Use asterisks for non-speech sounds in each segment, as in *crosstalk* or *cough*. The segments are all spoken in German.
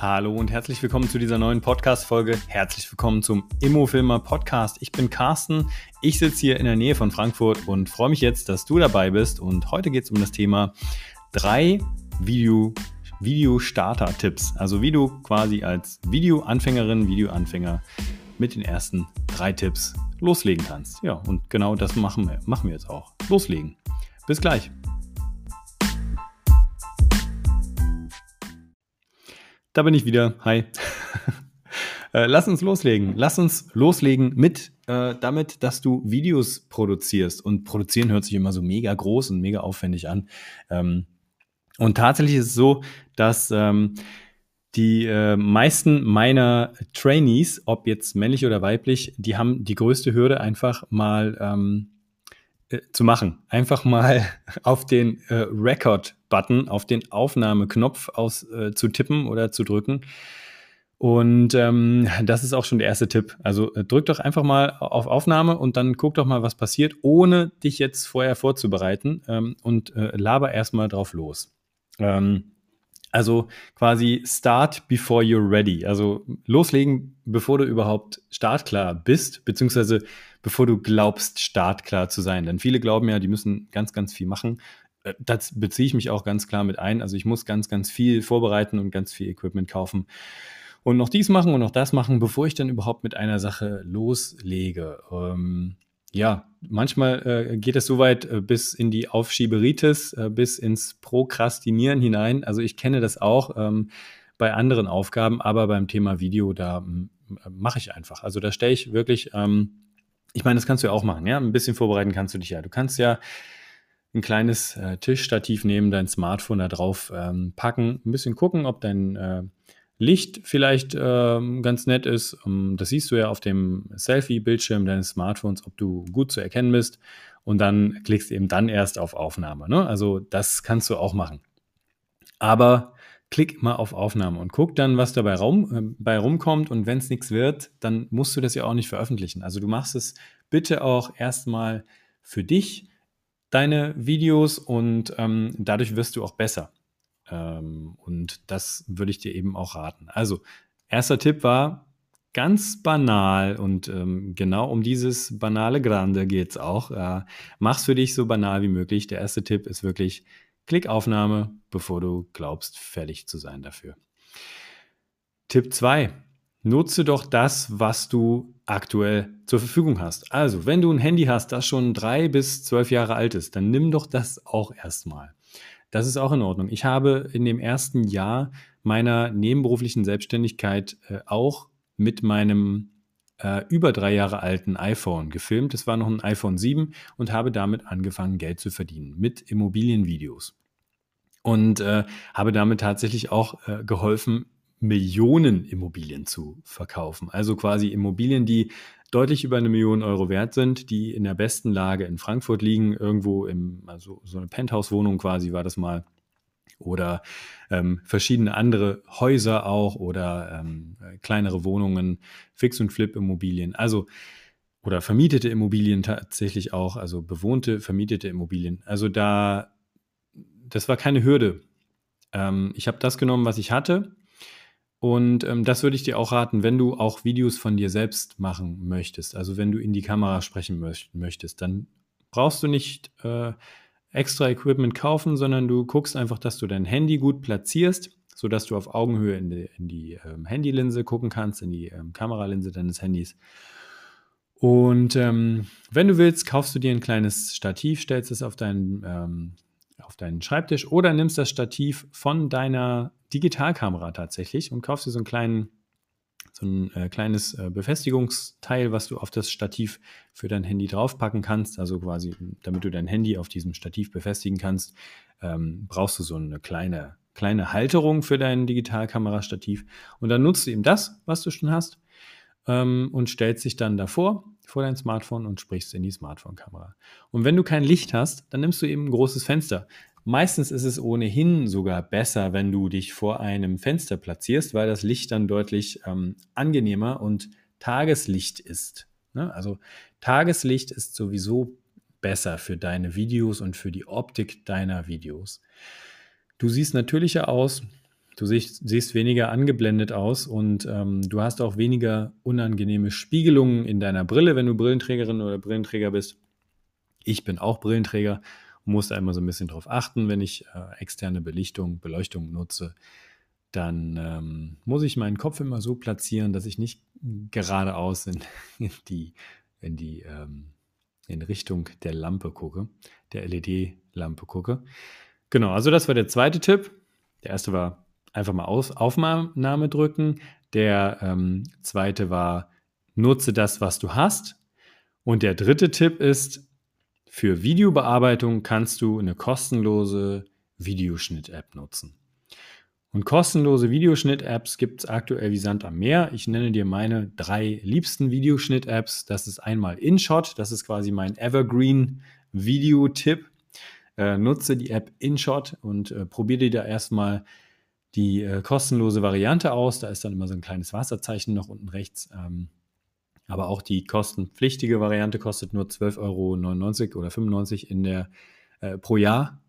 Hallo und herzlich willkommen zu dieser neuen Podcast-Folge. Herzlich willkommen zum Immofilmer Podcast. Ich bin Carsten. Ich sitze hier in der Nähe von Frankfurt und freue mich jetzt, dass du dabei bist. Und heute geht es um das Thema drei Video, Video-Starter-Tipps. Also wie du quasi als Videoanfängerin, Videoanfänger mit den ersten drei Tipps loslegen kannst. Ja, und genau das machen wir, machen wir jetzt auch. Loslegen. Bis gleich. Da bin ich wieder. Hi. *laughs* äh, lass uns loslegen. Lass uns loslegen mit äh, damit, dass du Videos produzierst. Und produzieren hört sich immer so mega groß und mega aufwendig an. Ähm, und tatsächlich ist es so, dass ähm, die äh, meisten meiner Trainees, ob jetzt männlich oder weiblich, die haben die größte Hürde einfach mal ähm, äh, zu machen. Einfach mal *laughs* auf den äh, Record-Button, auf den Aufnahmeknopf aus, äh, zu tippen oder zu drücken. Und ähm, das ist auch schon der erste Tipp. Also äh, drück doch einfach mal auf Aufnahme und dann guck doch mal, was passiert, ohne dich jetzt vorher vorzubereiten ähm, und äh, laber erstmal drauf los. Ähm, also quasi start before you're ready. Also loslegen, bevor du überhaupt startklar bist, beziehungsweise bevor du glaubst, startklar zu sein. Denn viele glauben ja, die müssen ganz, ganz viel machen. Äh, das beziehe ich mich auch ganz klar mit ein. Also ich muss ganz, ganz viel vorbereiten und ganz viel Equipment kaufen und noch dies machen und noch das machen, bevor ich dann überhaupt mit einer Sache loslege. Ähm, ja, manchmal äh, geht es so weit äh, bis in die Aufschieberitis, äh, bis ins Prokrastinieren hinein. Also ich kenne das auch ähm, bei anderen Aufgaben, aber beim Thema Video, da mache ich einfach. Also da stelle ich wirklich, ähm, ich meine, das kannst du ja auch machen, ja. Ein bisschen vorbereiten kannst du dich ja. Du kannst ja ein kleines äh, Tischstativ nehmen, dein Smartphone da drauf ähm, packen, ein bisschen gucken, ob dein äh, Licht vielleicht ähm, ganz nett ist. Ähm, das siehst du ja auf dem Selfie-Bildschirm deines Smartphones, ob du gut zu erkennen bist. Und dann klickst du eben dann erst auf Aufnahme. Ne? Also das kannst du auch machen. Aber klick mal auf Aufnahme und guck dann, was dabei rum, äh, rumkommt. Und wenn es nichts wird, dann musst du das ja auch nicht veröffentlichen. Also du machst es bitte auch erstmal für dich, deine Videos und ähm, dadurch wirst du auch besser. Ähm, und das würde ich dir eben auch raten. Also, erster Tipp war ganz banal und ähm, genau um dieses banale Grande geht es auch. Äh, mach's für dich so banal wie möglich. Der erste Tipp ist wirklich Klickaufnahme, bevor du glaubst, fertig zu sein dafür. Tipp 2. Nutze doch das, was du aktuell zur Verfügung hast. Also, wenn du ein Handy hast, das schon drei bis zwölf Jahre alt ist, dann nimm doch das auch erstmal. Das ist auch in Ordnung. Ich habe in dem ersten Jahr meiner nebenberuflichen Selbstständigkeit äh, auch mit meinem äh, über drei Jahre alten iPhone gefilmt. Es war noch ein iPhone 7 und habe damit angefangen, Geld zu verdienen mit Immobilienvideos. Und äh, habe damit tatsächlich auch äh, geholfen, Millionen Immobilien zu verkaufen. Also quasi Immobilien, die deutlich über eine Million Euro wert sind, die in der besten Lage in Frankfurt liegen, irgendwo im, also so eine Penthouse-Wohnung quasi war das mal. Oder ähm, verschiedene andere Häuser auch oder ähm, kleinere Wohnungen, Fix- und Flip-Immobilien. Also oder vermietete Immobilien tatsächlich auch, also bewohnte, vermietete Immobilien. Also da, das war keine Hürde. Ähm, ich habe das genommen, was ich hatte und ähm, das würde ich dir auch raten, wenn du auch Videos von dir selbst machen möchtest. Also wenn du in die Kamera sprechen möchtest, dann brauchst du nicht äh, extra Equipment kaufen, sondern du guckst einfach, dass du dein Handy gut platzierst, sodass du auf Augenhöhe in die, in die ähm, Handylinse gucken kannst, in die ähm, Kameralinse deines Handys. Und ähm, wenn du willst, kaufst du dir ein kleines Stativ, stellst es auf deinen ähm, auf deinen Schreibtisch oder nimmst das Stativ von deiner Digitalkamera tatsächlich und kaufst dir so einen kleinen so ein äh, kleines äh, Befestigungsteil, was du auf das Stativ für dein Handy draufpacken kannst. Also quasi, damit du dein Handy auf diesem Stativ befestigen kannst, ähm, brauchst du so eine kleine, kleine Halterung für dein Digitalkamerastativ. Und dann nutzt du eben das, was du schon hast, ähm, und stellst dich dann davor vor dein Smartphone und sprichst in die Smartphone-Kamera. Und wenn du kein Licht hast, dann nimmst du eben ein großes Fenster. Meistens ist es ohnehin sogar besser, wenn du dich vor einem Fenster platzierst, weil das Licht dann deutlich ähm, angenehmer und Tageslicht ist. Ne? Also Tageslicht ist sowieso besser für deine Videos und für die Optik deiner Videos. Du siehst natürlicher aus, Du siehst, siehst weniger angeblendet aus und ähm, du hast auch weniger unangenehme Spiegelungen in deiner Brille, wenn du Brillenträgerin oder Brillenträger bist. Ich bin auch Brillenträger muss da immer so ein bisschen drauf achten, wenn ich äh, externe Belichtung, Beleuchtung nutze. Dann ähm, muss ich meinen Kopf immer so platzieren, dass ich nicht geradeaus in, *laughs* in die, in die ähm, in Richtung der Lampe gucke, der LED-Lampe gucke. Genau, also das war der zweite Tipp. Der erste war einfach mal Aus Aufnahme drücken. Der ähm, zweite war, nutze das, was du hast. Und der dritte Tipp ist, für Videobearbeitung kannst du eine kostenlose Videoschnitt-App nutzen. Und kostenlose Videoschnitt-Apps gibt es aktuell wie Sand am Meer. Ich nenne dir meine drei liebsten Videoschnitt-Apps. Das ist einmal InShot, das ist quasi mein Evergreen-Video-Tipp. Äh, nutze die App InShot und äh, probiere dir da erstmal die äh, kostenlose Variante aus. Da ist dann immer so ein kleines Wasserzeichen noch unten rechts. Ähm, aber auch die kostenpflichtige Variante kostet nur 12,99 Euro oder 95 in der, äh, pro Jahr.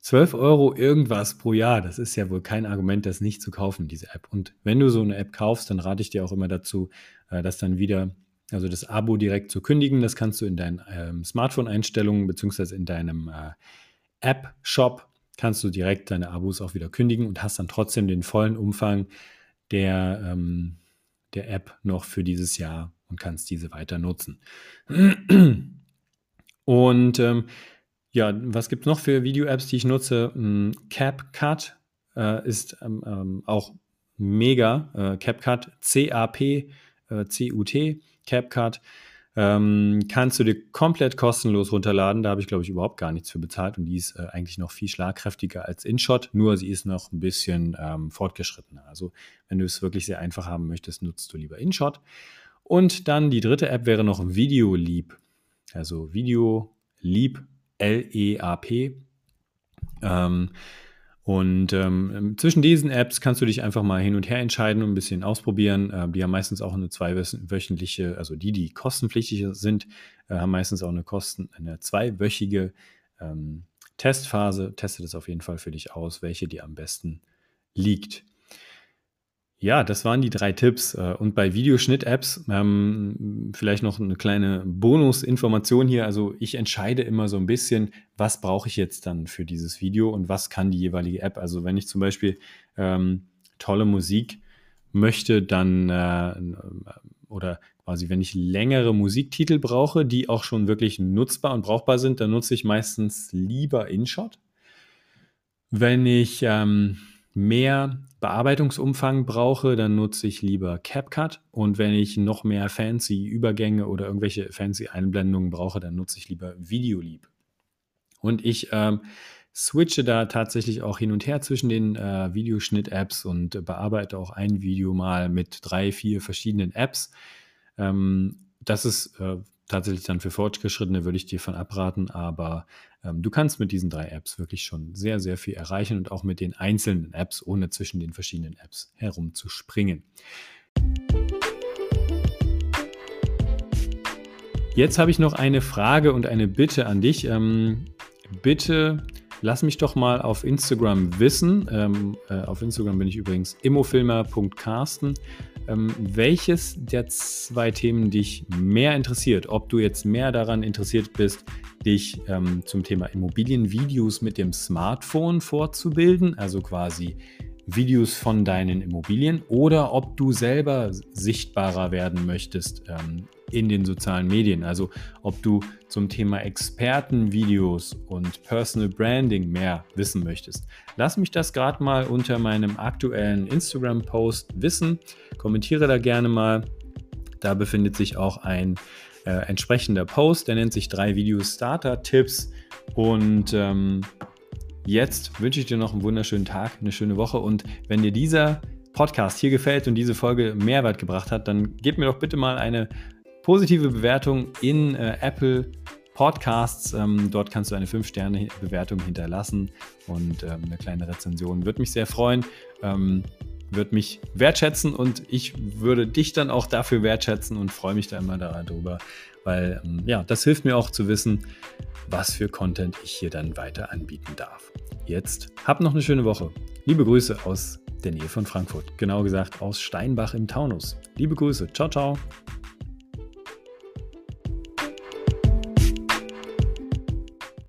12 Euro irgendwas pro Jahr, das ist ja wohl kein Argument, das nicht zu kaufen, diese App. Und wenn du so eine App kaufst, dann rate ich dir auch immer dazu, äh, das dann wieder, also das Abo direkt zu kündigen. Das kannst du in deinen ähm, Smartphone-Einstellungen beziehungsweise in deinem äh, App-Shop kannst du direkt deine Abos auch wieder kündigen und hast dann trotzdem den vollen Umfang der, ähm, der App noch für dieses Jahr und kannst diese weiter nutzen. *clears throat* Und ähm, ja, was gibt es noch für Video-Apps, die ich nutze? Hm, CapCut äh, ist ähm, ähm, auch mega. Äh, CapCut, C-A-P, äh, C-U-T, CapCut. Ähm, kannst du dir komplett kostenlos runterladen. Da habe ich, glaube ich, überhaupt gar nichts für bezahlt und die ist äh, eigentlich noch viel schlagkräftiger als InShot, nur sie ist noch ein bisschen ähm, fortgeschrittener. Also, wenn du es wirklich sehr einfach haben möchtest, nutzt du lieber InShot. Und dann die dritte App wäre noch VideoLeap. Also VideoLeap L-E-A-P. Ähm, und ähm, zwischen diesen Apps kannst du dich einfach mal hin und her entscheiden und ein bisschen ausprobieren. Äh, die haben meistens auch eine zweiwöchentliche, also die, die kostenpflichtig sind, äh, haben meistens auch eine, Kosten, eine zweiwöchige ähm, Testphase. Teste das auf jeden Fall für dich aus, welche dir am besten liegt. Ja, das waren die drei Tipps. Äh, und bei Videoschnitt-Apps ähm, vielleicht noch eine kleine Bonusinformation hier. Also ich entscheide immer so ein bisschen, was brauche ich jetzt dann für dieses Video und was kann die jeweilige App. Also wenn ich zum Beispiel ähm, tolle Musik möchte, dann äh, oder quasi wenn ich längere Musiktitel brauche, die auch schon wirklich nutzbar und brauchbar sind, dann nutze ich meistens lieber InShot. Wenn ich ähm, mehr Bearbeitungsumfang brauche, dann nutze ich lieber CapCut. Und wenn ich noch mehr fancy Übergänge oder irgendwelche fancy Einblendungen brauche, dann nutze ich lieber VideoLeap. Und ich ähm, switche da tatsächlich auch hin und her zwischen den äh, Videoschnitt-Apps und bearbeite auch ein Video mal mit drei, vier verschiedenen Apps. Ähm, das ist äh, tatsächlich dann für Fortgeschrittene, würde ich dir von abraten, aber ähm, du kannst mit diesen drei Apps wirklich schon sehr, sehr viel erreichen und auch mit den einzelnen Apps, ohne zwischen den verschiedenen Apps herumzuspringen. Jetzt habe ich noch eine Frage und eine Bitte an dich. Ähm, bitte lass mich doch mal auf Instagram wissen. Ähm, äh, auf Instagram bin ich übrigens immofilmer.carsten. Ähm, welches der zwei Themen dich mehr interessiert? Ob du jetzt mehr daran interessiert bist, dich ähm, zum Thema Immobilienvideos mit dem Smartphone vorzubilden, also quasi Videos von deinen Immobilien, oder ob du selber sichtbarer werden möchtest ähm, in den sozialen Medien. Also ob du zum Thema Expertenvideos und Personal Branding mehr wissen möchtest. Lass mich das gerade mal unter meinem aktuellen Instagram-Post wissen. Kommentiere da gerne mal. Da befindet sich auch ein äh, entsprechender Post, der nennt sich drei Video-Starter-Tipps. Und ähm, jetzt wünsche ich dir noch einen wunderschönen Tag, eine schöne Woche. Und wenn dir dieser Podcast hier gefällt und diese Folge Mehrwert gebracht hat, dann gib mir doch bitte mal eine positive Bewertung in äh, Apple Podcasts. Ähm, dort kannst du eine 5-Sterne-Bewertung hinterlassen und ähm, eine kleine Rezension. Würde mich sehr freuen. Ähm, würde mich wertschätzen und ich würde dich dann auch dafür wertschätzen und freue mich da immer darüber, weil ähm, ja, das hilft mir auch zu wissen, was für Content ich hier dann weiter anbieten darf. Jetzt habt noch eine schöne Woche. Liebe Grüße aus der Nähe von Frankfurt, genau gesagt aus Steinbach im Taunus. Liebe Grüße, ciao, ciao.